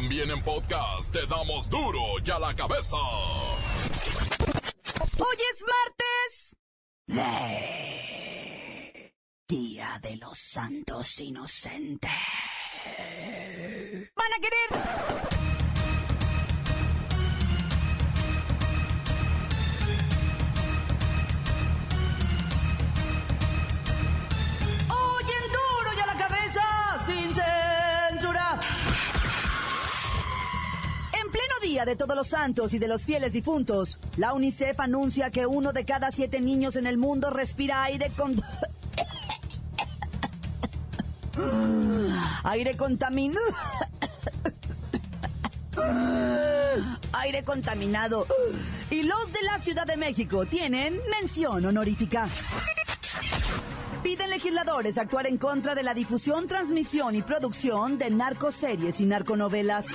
También en podcast te damos duro y a la cabeza. Hoy es martes. Día de los Santos Inocentes. Van a querer. De todos los santos y de los fieles difuntos, la UNICEF anuncia que uno de cada siete niños en el mundo respira aire con... aire contaminado. aire contaminado. Y los de la Ciudad de México tienen mención honorífica. Piden legisladores actuar en contra de la difusión, transmisión y producción de narcoseries y narconovelas.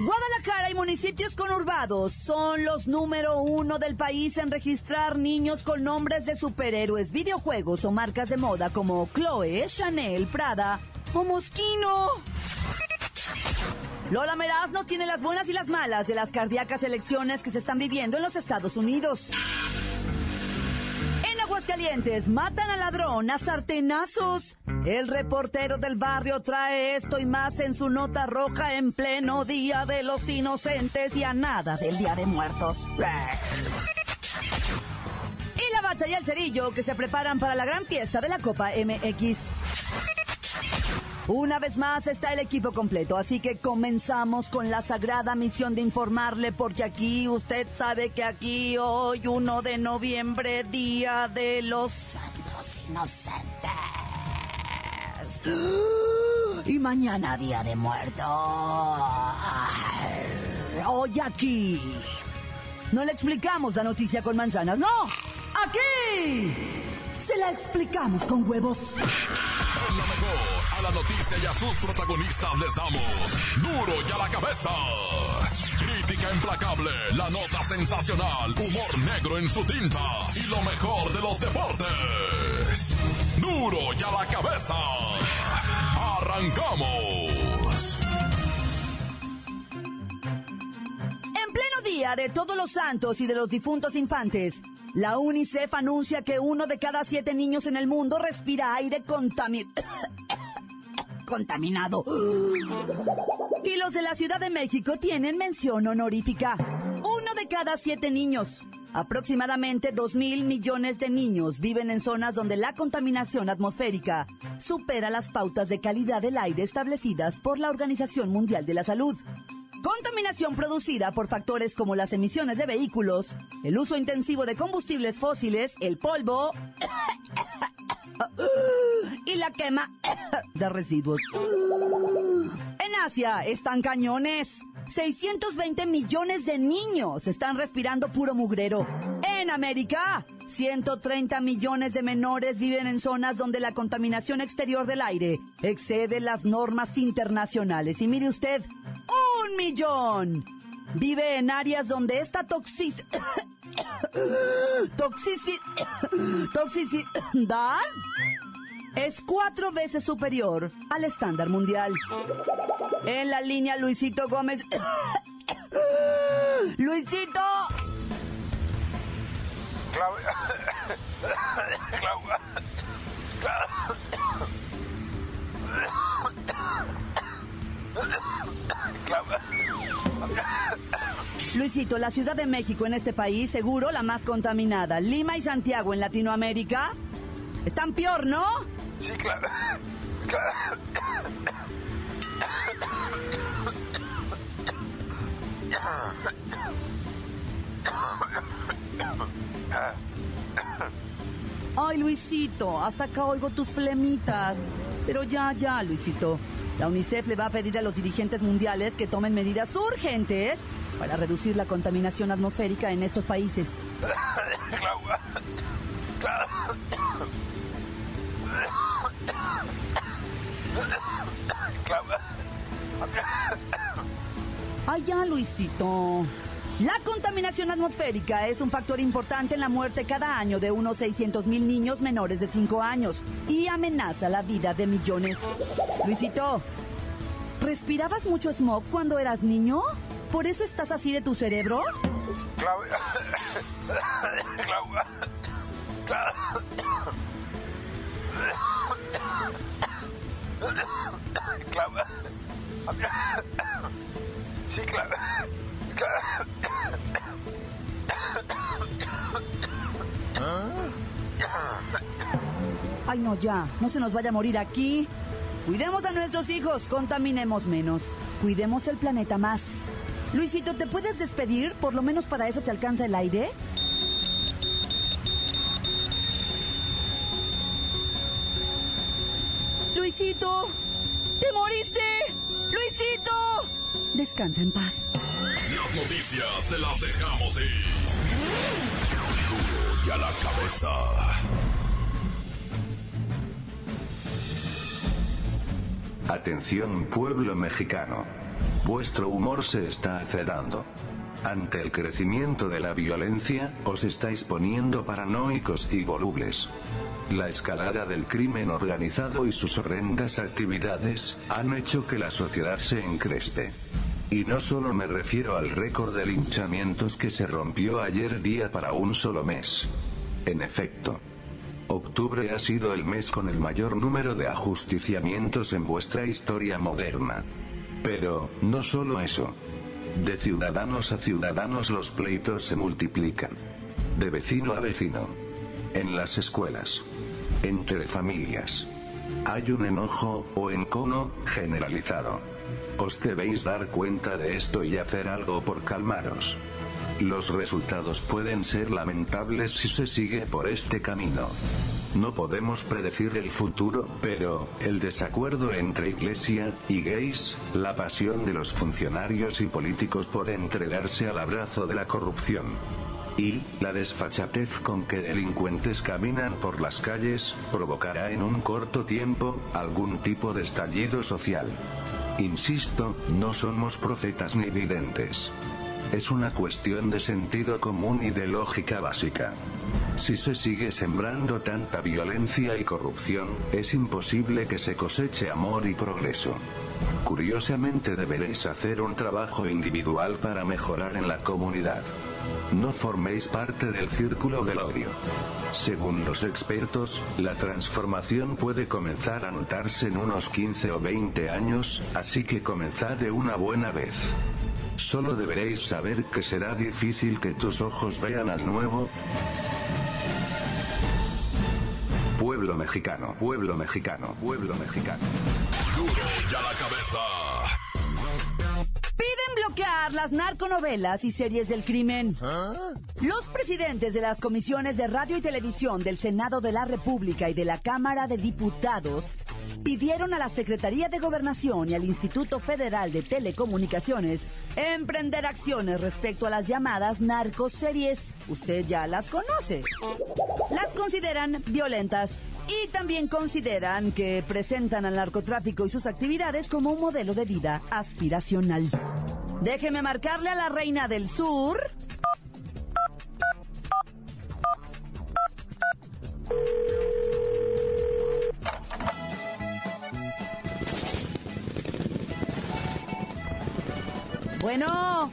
Guadalajara y municipios conurbados son los número uno del país en registrar niños con nombres de superhéroes, videojuegos o marcas de moda como Chloe, Chanel, Prada o Moschino. Lola Meraz nos tiene las buenas y las malas de las cardíacas elecciones que se están viviendo en los Estados Unidos. En Aguascalientes matan al ladrón a sartenazos. El reportero del barrio trae esto y más en su nota roja en pleno Día de los Inocentes y a nada del Día de Muertos. Y la bacha y el cerillo que se preparan para la gran fiesta de la Copa MX. Una vez más está el equipo completo, así que comenzamos con la sagrada misión de informarle, porque aquí usted sabe que aquí hoy, 1 de noviembre, Día de los Santos Inocentes. Y mañana, Día de Muertos. Hoy aquí. No le explicamos la noticia con manzanas, no. Aquí. Se la explicamos con huevos. La noticia y a sus protagonistas les damos duro y a la cabeza. Crítica implacable, la nota sensacional, humor negro en su tinta y lo mejor de los deportes. Duro y a la cabeza. Arrancamos. En pleno día de todos los santos y de los difuntos infantes, la UNICEF anuncia que uno de cada siete niños en el mundo respira aire contami- contaminado. Y los de la Ciudad de México tienen mención honorífica. Uno de cada siete niños. Aproximadamente 2 mil millones de niños viven en zonas donde la contaminación atmosférica supera las pautas de calidad del aire establecidas por la Organización Mundial de la Salud. Contaminación producida por factores como las emisiones de vehículos, el uso intensivo de combustibles fósiles, el polvo y la quema de residuos. En Asia están cañones. 620 millones de niños están respirando puro mugrero. En América, 130 millones de menores viven en zonas donde la contaminación exterior del aire excede las normas internacionales. Y mire usted, un millón vive en áreas donde esta toxic... toxici... toxicidad es cuatro veces superior al estándar mundial. En la línea Luisito Gómez. Luisito. Luisito, la Ciudad de México en este país, seguro la más contaminada. Lima y Santiago en Latinoamérica están peor, ¿no? Sí, claro. Claro. Ay, Luisito, hasta acá oigo tus flemitas. Pero ya, ya, Luisito. La UNICEF le va a pedir a los dirigentes mundiales que tomen medidas urgentes para reducir la contaminación atmosférica en estos países. Ay, ya, Luisito. La contaminación atmosférica es un factor importante en la muerte cada año de unos 600 mil niños menores de 5 años y amenaza la vida de millones. Luisito, ¿Respirabas mucho smog cuando eras niño? ¿Por eso estás así de tu cerebro? Claudia. Claudia. Sí, Claudia. Ay, no, ya. No se nos vaya a morir aquí. Cuidemos a nuestros hijos, contaminemos menos. Cuidemos el planeta más. Luisito, ¿te puedes despedir? Por lo menos para eso te alcanza el aire. Luisito, te moriste. Luisito, descansa en paz. Las noticias te las dejamos ir. Y a la cabeza. Atención pueblo mexicano. Vuestro humor se está acelerando. Ante el crecimiento de la violencia, os estáis poniendo paranoicos y volubles. La escalada del crimen organizado y sus horrendas actividades, han hecho que la sociedad se encrespe. Y no solo me refiero al récord de linchamientos que se rompió ayer día para un solo mes. En efecto, octubre ha sido el mes con el mayor número de ajusticiamientos en vuestra historia moderna. Pero, no solo eso. De ciudadanos a ciudadanos los pleitos se multiplican. De vecino a vecino. En las escuelas. Entre familias. Hay un enojo, o encono, generalizado. Os debéis dar cuenta de esto y hacer algo por calmaros. Los resultados pueden ser lamentables si se sigue por este camino. No podemos predecir el futuro, pero, el desacuerdo entre iglesia y gays, la pasión de los funcionarios y políticos por entregarse al abrazo de la corrupción. Y, la desfachatez con que delincuentes caminan por las calles, provocará en un corto tiempo, algún tipo de estallido social. Insisto, no somos profetas ni videntes. Es una cuestión de sentido común y de lógica básica. Si se sigue sembrando tanta violencia y corrupción, es imposible que se coseche amor y progreso. Curiosamente deberéis hacer un trabajo individual para mejorar en la comunidad. No forméis parte del círculo del odio. Según los expertos, la transformación puede comenzar a notarse en unos 15 o 20 años, así que comenzad de una buena vez. Solo deberéis saber que será difícil que tus ojos vean al nuevo pueblo mexicano, pueblo mexicano, pueblo mexicano. Duro y a la cabeza. Bloquear las narconovelas y series del crimen. Los presidentes de las comisiones de radio y televisión del Senado de la República y de la Cámara de Diputados pidieron a la Secretaría de Gobernación y al Instituto Federal de Telecomunicaciones emprender acciones respecto a las llamadas narcoseries. Usted ya las conoce. Las consideran violentas y también consideran que presentan al narcotráfico y sus actividades como un modelo de vida aspiracional. Déjeme marcarle a la reina del sur. Bueno.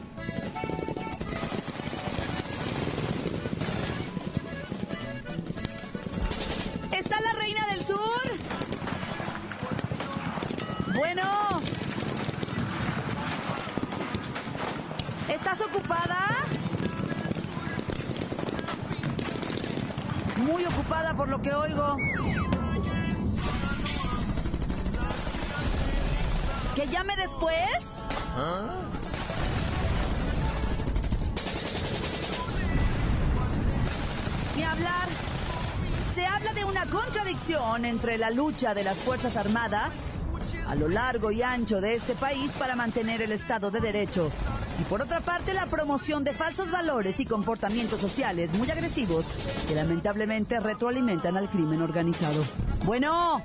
¿Está la reina del sur? Bueno. ¿Estás ocupada? Muy ocupada por lo que oigo. ¿Que llame después? Ni hablar. Se habla de una contradicción entre la lucha de las Fuerzas Armadas a lo largo y ancho de este país para mantener el Estado de Derecho. Y por otra parte, la promoción de falsos valores y comportamientos sociales muy agresivos que lamentablemente retroalimentan al crimen organizado. Bueno.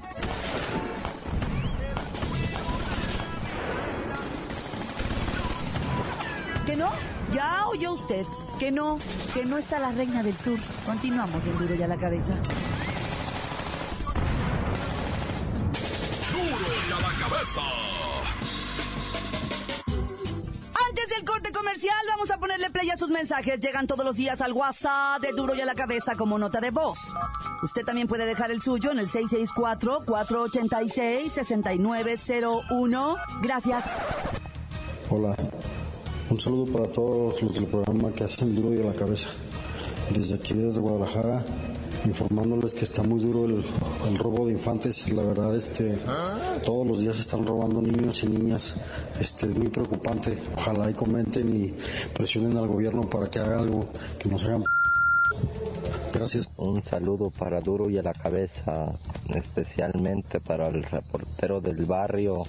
¿Que no? Ya oyó usted. Que no, que no está la reina del sur. Continuamos en Duro y a la cabeza. la cabeza. Antes del corte comercial, vamos a ponerle play a sus mensajes. Llegan todos los días al WhatsApp de Duro y a la Cabeza como nota de voz. Usted también puede dejar el suyo en el 664-486-6901. Gracias. Hola, un saludo para todos los del programa que hacen Duro y a la Cabeza. Desde aquí, desde Guadalajara, informándoles que está muy duro el, robo de infantes. La verdad, este, todos los días están robando niños y niñas. Este, es muy preocupante. Ojalá y comenten y presionen al gobierno para que haga algo, que nos hagan. Gracias. Un saludo para Duro y a la cabeza, especialmente para el reportero del barrio,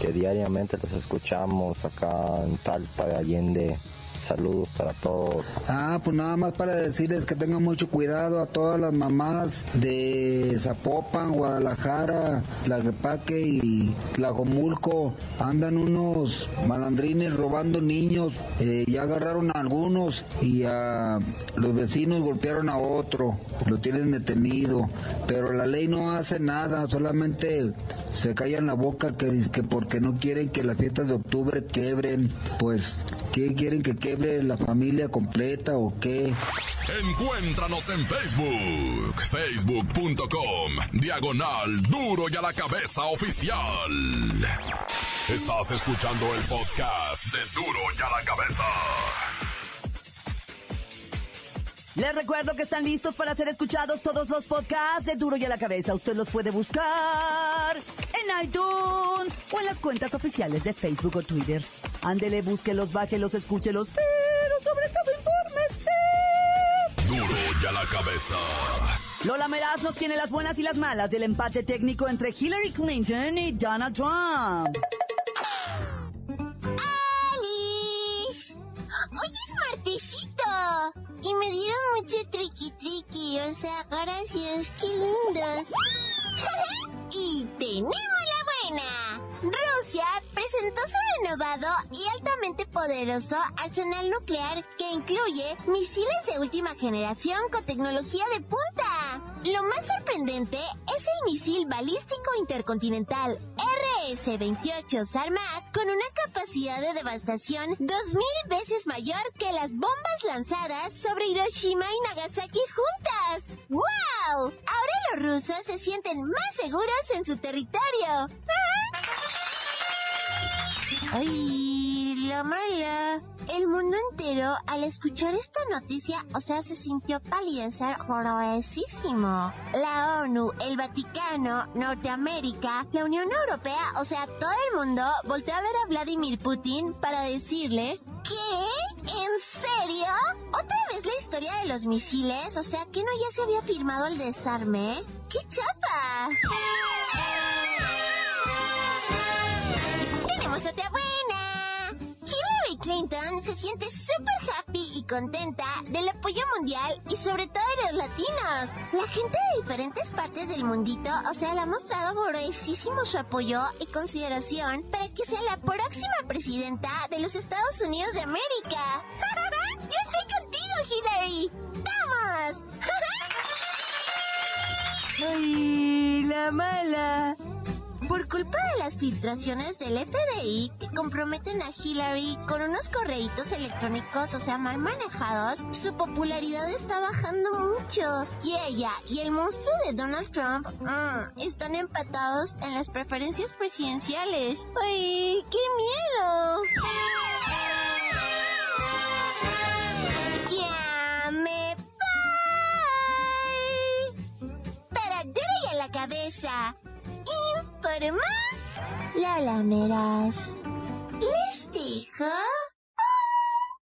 que diariamente los escuchamos acá en Talpa de Allende. Saludos para todos. Ah, pues nada más para decirles que tengan mucho cuidado a todas las mamás de Zapopan, Guadalajara, Tlaquepaque y Tlajomulco. Andan unos malandrines robando niños. Eh, ya agarraron a algunos y a los vecinos golpearon a otro. Lo tienen detenido. Pero la ley no hace nada, solamente se callan la boca que, que porque no quieren que las fiestas de octubre quebren. Pues, ¿qué quieren que la familia completa o qué? Encuéntranos en Facebook, facebook.com, diagonal duro y a la cabeza oficial. Estás escuchando el podcast de duro y a la cabeza. Les recuerdo que están listos para ser escuchados todos los podcasts de Duro y a la Cabeza. Usted los puede buscar en iTunes o en las cuentas oficiales de Facebook o Twitter. Ándele, búsquelos, bájelos, escúchelos, pero sobre todo infórmese. Duro y a la Cabeza. Lola Meraz nos tiene las buenas y las malas del empate técnico entre Hillary Clinton y Donald Trump. ¡Alice! ¡Hoy es martesito! Y me dieron mucho triqui triqui, o sea, gracias, qué lindos. y tenemos la buena. Rusia presentó su renovado y altamente poderoso arsenal nuclear que incluye misiles de última generación con tecnología de punta. Lo más sorprendente es el misil balístico intercontinental RS-28 Sarmat con una capacidad de devastación 2000 veces mayor que las bombas lanzadas sobre Hiroshima y Nagasaki juntas. ¡Wow! Ahora los rusos se sienten más seguros en su territorio. Ay, la mala. El mundo entero, al escuchar esta noticia, o sea, se sintió palidecer gruesísimo. La ONU, el Vaticano, Norteamérica, la Unión Europea, o sea, todo el mundo volteó a ver a Vladimir Putin para decirle ¿Qué? ¿En serio? ¿Otra vez la historia de los misiles? O sea, ¿que no ya se había firmado el desarme? ¡Qué chapa! ¡Tenemos otra buena! Clinton se siente súper happy y contenta del apoyo mundial y sobre todo de los latinos. La gente de diferentes partes del mundito, o sea, le ha mostrado gruesísimo su apoyo y consideración para que sea la próxima presidenta de los Estados Unidos de América. ¡Yo estoy contigo, Hillary! ¡Vamos! ¡Ay, la mala! Por culpa de las filtraciones del FBI que comprometen a Hillary con unos correitos electrónicos, o sea, mal manejados, su popularidad está bajando mucho. Y ella y el monstruo de Donald Trump mm, están empatados en las preferencias presidenciales. ¡Ay, qué miedo! ¡Ya me voy! A la cabeza informa Lola Meras. Les dejo un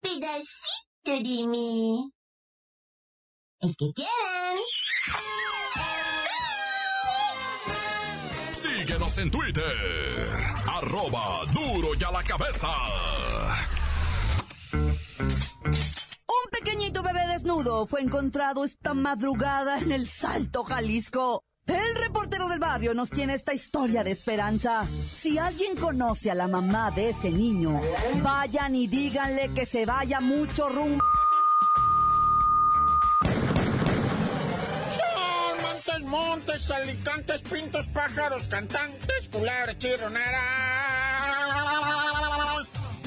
pedacito de mí. El que quieran. Síguenos en Twitter. Arroba duro y a la cabeza. Un pequeñito bebé desnudo fue encontrado esta madrugada en el Salto, Jalisco. Reportero del barrio nos tiene esta historia de esperanza. Si alguien conoce a la mamá de ese niño, vayan y díganle que se vaya mucho rumbo. Montes, montes, alicantes, pintos, pájaros, cantantes, culebras, chirroneras.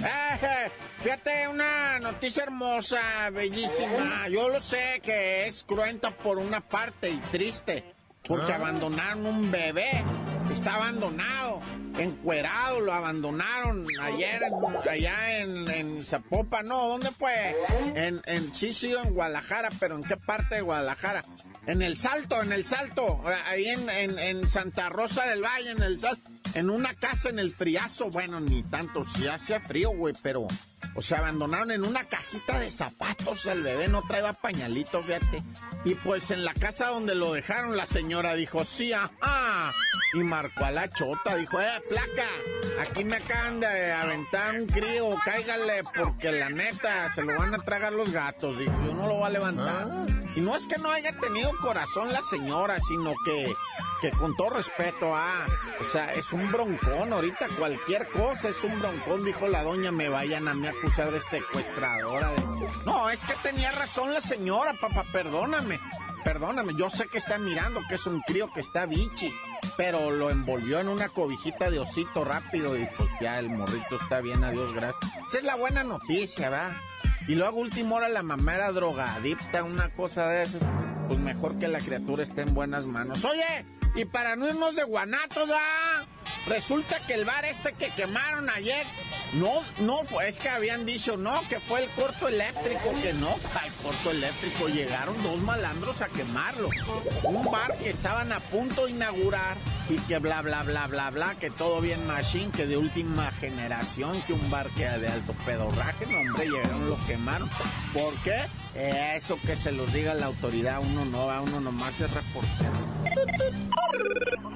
Eh, Fíjate, una noticia hermosa, bellísima. Yo lo sé que es cruenta por una parte y triste, porque abandonaron un bebé. Está abandonado, encuerado, lo abandonaron ayer en- allá en, en Zapopan. No, ¿dónde fue? En, en, sí, sí, en Guadalajara, pero ¿en qué parte de Guadalajara? En el Salto, en el Salto, ahí en, en, en Santa Rosa del Valle, en el Salto. En una casa en el friazo, bueno, ni tanto, sí hacía frío, güey, pero, o sea, abandonaron en una cajita de zapatos, el bebé no traía pañalito, fíjate. Y pues en la casa donde lo dejaron, la señora dijo, sí, ajá, y marcó a la chota, dijo, eh, placa, aquí me acaban de aventar un crío, cáigale, porque la neta, se lo van a tragar los gatos, dijo, yo no lo voy a levantar. Y no es que no haya tenido corazón la señora, sino que, que con todo respeto, ah, o sea, es un broncón, ahorita cualquier cosa es un broncón, dijo la doña, me vayan a mí a acusar de secuestradora. de- No, es que tenía razón la señora, papá, perdóname, perdóname, yo sé que está mirando que es un crío que está bichi, pero lo envolvió en una cobijita de osito rápido y pues ya el morrito está bien, adiós, gracias. Esa es la buena noticia, ¿verdad? Y luego a última hora la mamá era drogadicta, una cosa de esas. Pues mejor que la criatura esté en buenas manos. Oye, y para no irnos de guanatos, ¿ah? Resulta que el bar este que quemaron ayer, no, no fue, es que habían dicho, no, que fue el corto eléctrico, que no, al corto eléctrico llegaron dos malandros a quemarlo. Un bar que estaban a punto de inaugurar y que bla, bla, bla, bla, bla, que todo bien machine, que de última generación, que un bar que era de alto pedorraje, no, hombre, llegaron, lo quemaron. ¿Por qué? Eso que se los diga la autoridad, uno no va, uno nomás es reportero.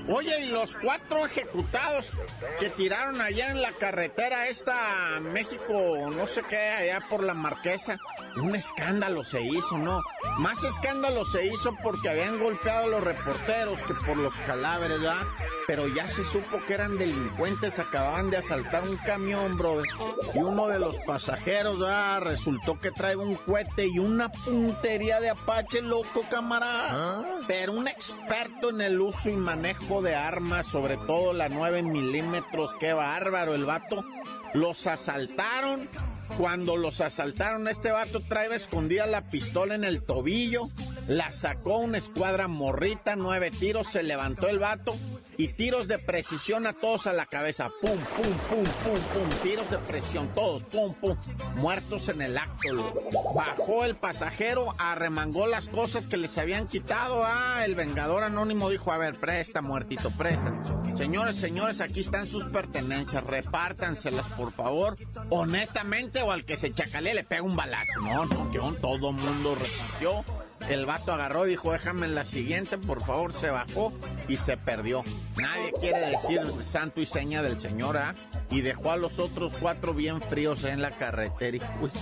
Oye, y los cuatro ejecutados que tiraron allá en la carretera esta México, no sé qué, allá por la Marquesa, un escándalo se hizo, ¿no? Más escándalo se hizo porque habían golpeado a los reporteros que por los cadáveres, ¿verdad? Pero ya se supo que eran delincuentes, acababan de asaltar un camión, brother. Y uno de los pasajeros, ¿verdad? Resultó que trae un cohete y una puntería de Apache, loco, camarada. Pero un experto en el uso y manejo de armas, sobre todo la 9 milímetros, qué bárbaro el vato. Los asaltaron. Cuando los asaltaron, este vato traía escondida la pistola en el tobillo. La sacó una escuadra morrita, nueve tiros, se levantó el vato y tiros de precisión a todos a la cabeza. Pum, pum, pum, pum, pum. Tiros de presión, todos, pum, pum. Muertos en el acto. Bajó el pasajero, arremangó las cosas que les habían quitado. Ah, el vengador anónimo dijo, a ver, presta, muertito, presta. Señores, señores, aquí están sus pertenencias, repártanselas, por favor. Honestamente, o al que se chacalee le pega un balazo. No, no, que un todo mundo repartió. El vato agarró y dijo, déjame en la siguiente, por favor, se bajó y se perdió. Nadie quiere decir santo y seña del señor, ¿ah? Y dejó a los otros cuatro bien fríos en la carretera y pues...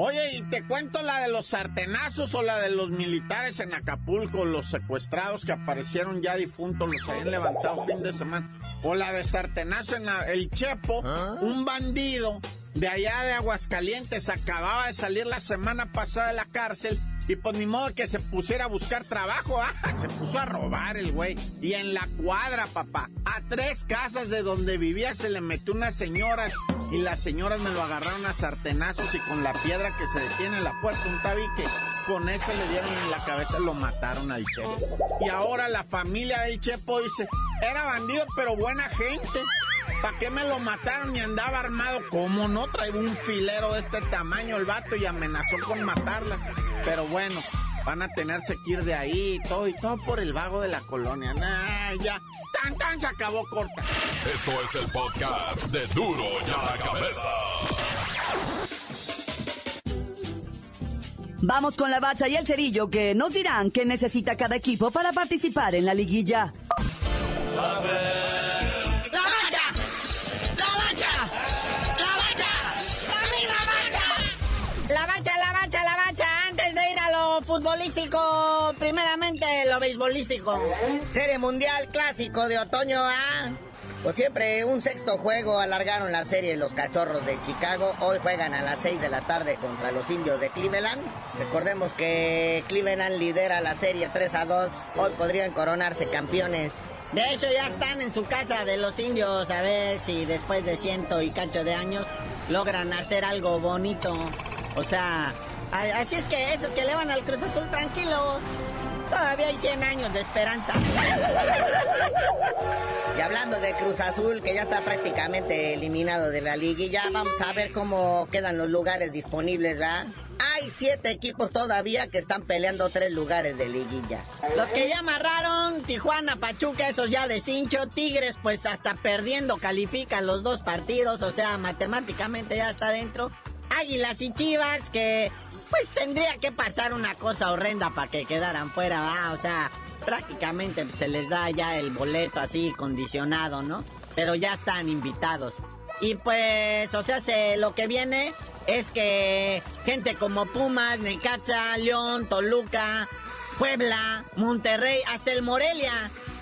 Oye, y te cuento la de los sartenazos o la de los militares en Acapulco, los secuestrados que aparecieron ya difuntos, los habían levantado fin de semana. O la de sartenazo en la- el Chepo, un bandido de allá de Aguascalientes, acababa de salir la semana pasada de la cárcel. Y pues ni modo que se pusiera a buscar trabajo, ah, se puso a robar el güey. Y en la cuadra, papá, a tres casas de donde vivía se le metió una señora y las señoras me lo agarraron a sartenazos y con la piedra que se detiene en la puerta, un tabique, con eso le dieron en la cabeza, lo mataron al Chepo. Y ahora la familia del Chepo dice, era bandido pero buena gente. ¿Para qué me lo mataron y andaba armado? ¿Cómo no? Traía un filero de este tamaño el vato y amenazó con matarla. Pero bueno, van a tenerse que ir de ahí y todo, y todo por el vago de la colonia. Nah, ya, tan tan se acabó corta. Esto es el podcast de Duro y a la Cabeza. Vamos con la bacha y el cerillo que nos dirán qué necesita cada equipo para participar en la liguilla. ¡La futbolístico, primeramente lo beisbolístico. Serie Mundial Clásico de Otoño A. Pues siempre un sexto juego alargaron la serie los Cachorros de Chicago. Hoy juegan a las 6 de la tarde contra los Indios de Cleveland. Recordemos que Cleveland lidera la serie 3 a 2. Hoy podrían coronarse campeones. De hecho, ya están en su casa de los indios a ver si después de ciento y cacho de años logran hacer algo bonito. O sea, así es que esos que le van al Cruz Azul tranquilos. Todavía hay 100 años de esperanza. Y hablando de Cruz Azul, que ya está prácticamente eliminado de la liguilla, vamos a ver cómo quedan los lugares disponibles, ¿verdad? Hay siete equipos todavía que están peleando tres lugares de liguilla. Los que ya amarraron, Tijuana, Pachuca, esos ya de cincho, Tigres, pues hasta perdiendo califican los dos partidos, o sea, matemáticamente ya está dentro. Águilas y Chivas, que pues tendría que pasar una cosa horrenda para que quedaran fuera, ¿va? O sea, prácticamente se les da ya el boleto así condicionado, ¿no? Pero ya están invitados. Y pues, o sea, se, lo que viene es que gente como Pumas, Necaxa, León, Toluca, Puebla, Monterrey, hasta el Morelia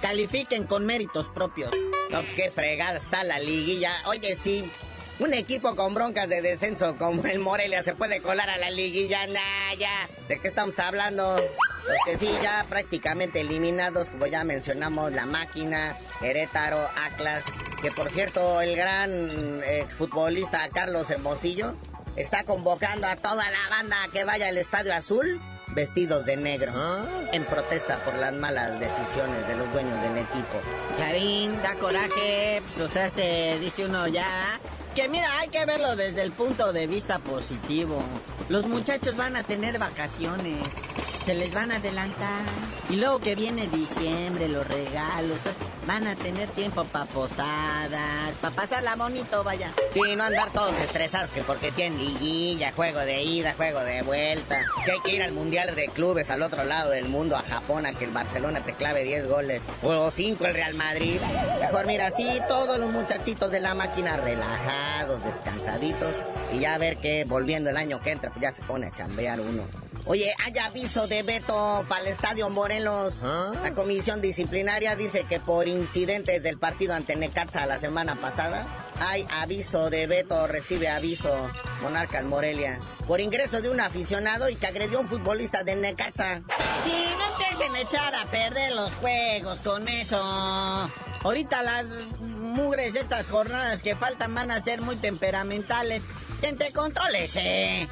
califiquen con méritos propios. No, pues qué fregada está la liguilla. Oye, sí, un equipo con broncas de descenso como el Morelia se puede colar a la liguilla. Nah, ya. ¿De qué estamos hablando? Los que sí, ya prácticamente eliminados, como ya mencionamos, la máquina, Herétaro, Atlas. Que por cierto, el gran exfutbolista Carlos Hermosillo está convocando a toda la banda a que vaya al Estadio Azul vestidos de negro en protesta por las malas decisiones de los dueños del equipo. Clarín, da coraje, pues o sea, se dice uno ya que mira, hay que verlo desde el punto de vista positivo. Los muchachos van a tener vacaciones, se les van a adelantar. Y luego que viene diciembre, los regalos, van a tener tiempo para posadas, para pasarla bonito, vaya. Sí, no andar todos estresados que porque tienen liguilla, juego de ida, juego de vuelta. Que hay que ir al Mundial de Clubes al otro lado del mundo, a Japón, a que el Barcelona te clave 10 goles. O 5 el Real Madrid. Mejor mira, sí, todos los muchachitos de la máquina relajados descansaditos, y ya a ver que volviendo el año que entra, pues ya se pone a chambear uno. Oye, hay aviso de veto para el Estadio Morelos. ¿Ah? La comisión disciplinaria dice que por incidentes del partido ante Necaxa la semana pasada, hay aviso de veto, recibe aviso Monarca en Morelia, por ingreso de un aficionado y que agredió a un futbolista del Necaxa. Sí, no te hacen echar a perder los juegos con eso. Ahorita las mugres estas jornadas que faltan van a ser muy temperamentales. Gente, contrólese.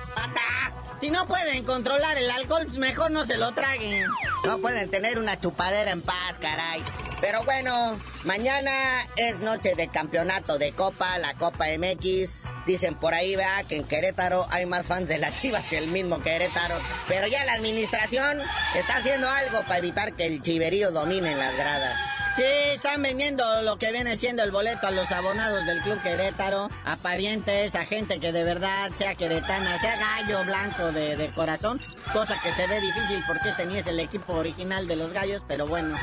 Si no pueden controlar el alcohol, mejor no se lo traguen. No pueden tener una chupadera en paz, caray. Pero bueno, mañana es noche de campeonato de Copa, la Copa MX. Dicen por ahí, vea, que en Querétaro hay más fans de las Chivas que el mismo Querétaro. Pero ya la administración está haciendo algo para evitar que el chiverío domine en las gradas. Sí, están vendiendo lo que viene siendo el boleto a los abonados del Club Querétaro, a parientes, a gente que de verdad sea queretana, sea gallo blanco de, corazón, cosa que se ve difícil porque este ni es el equipo original de los gallos, pero bueno,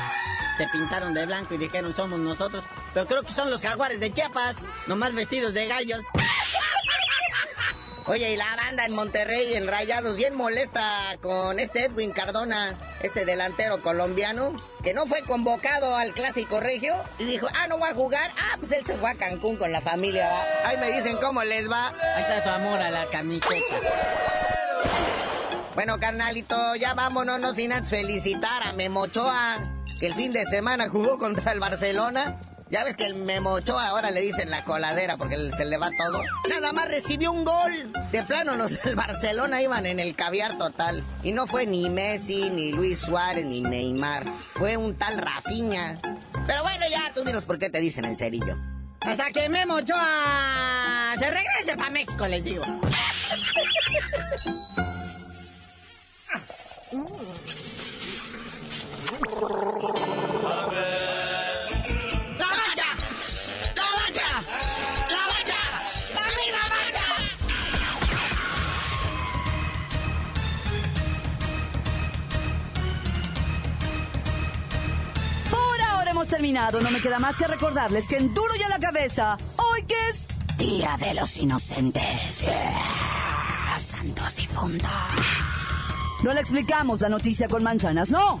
se pintaron de blanco y dijeron somos nosotros, pero creo que son los jaguares de Chiapas, nomás vestidos de gallos. Oye, y la banda en Monterrey, en Rayados, bien molesta con este Edwin Cardona, este delantero colombiano, que no fue convocado al Clásico Regio y dijo, ah, no va a jugar. Ah, pues él se fue a Cancún con la familia. Ahí me dicen cómo les va. Ahí está su amor a la camiseta. Bueno, carnalito, ya vámonos, no sin antes felicitar a Memochoa, que el fin de semana jugó contra el Barcelona ya ves que el Memocho ahora le dicen la coladera porque se le va todo. Nada más recibió un gol. De plano los del Barcelona iban en el caviar total. Y no fue ni Messi, ni Luis Suárez, ni Neymar. Fue un tal Rafiña. Pero bueno, ya tú dinos por qué te dicen el cerillo. Hasta que Memo se regrese para México, les digo. terminado, no me queda más que recordarles que en duro y a la cabeza, hoy que es Día de los Inocentes. Santos y fundos. No le explicamos la noticia con manzanas, no.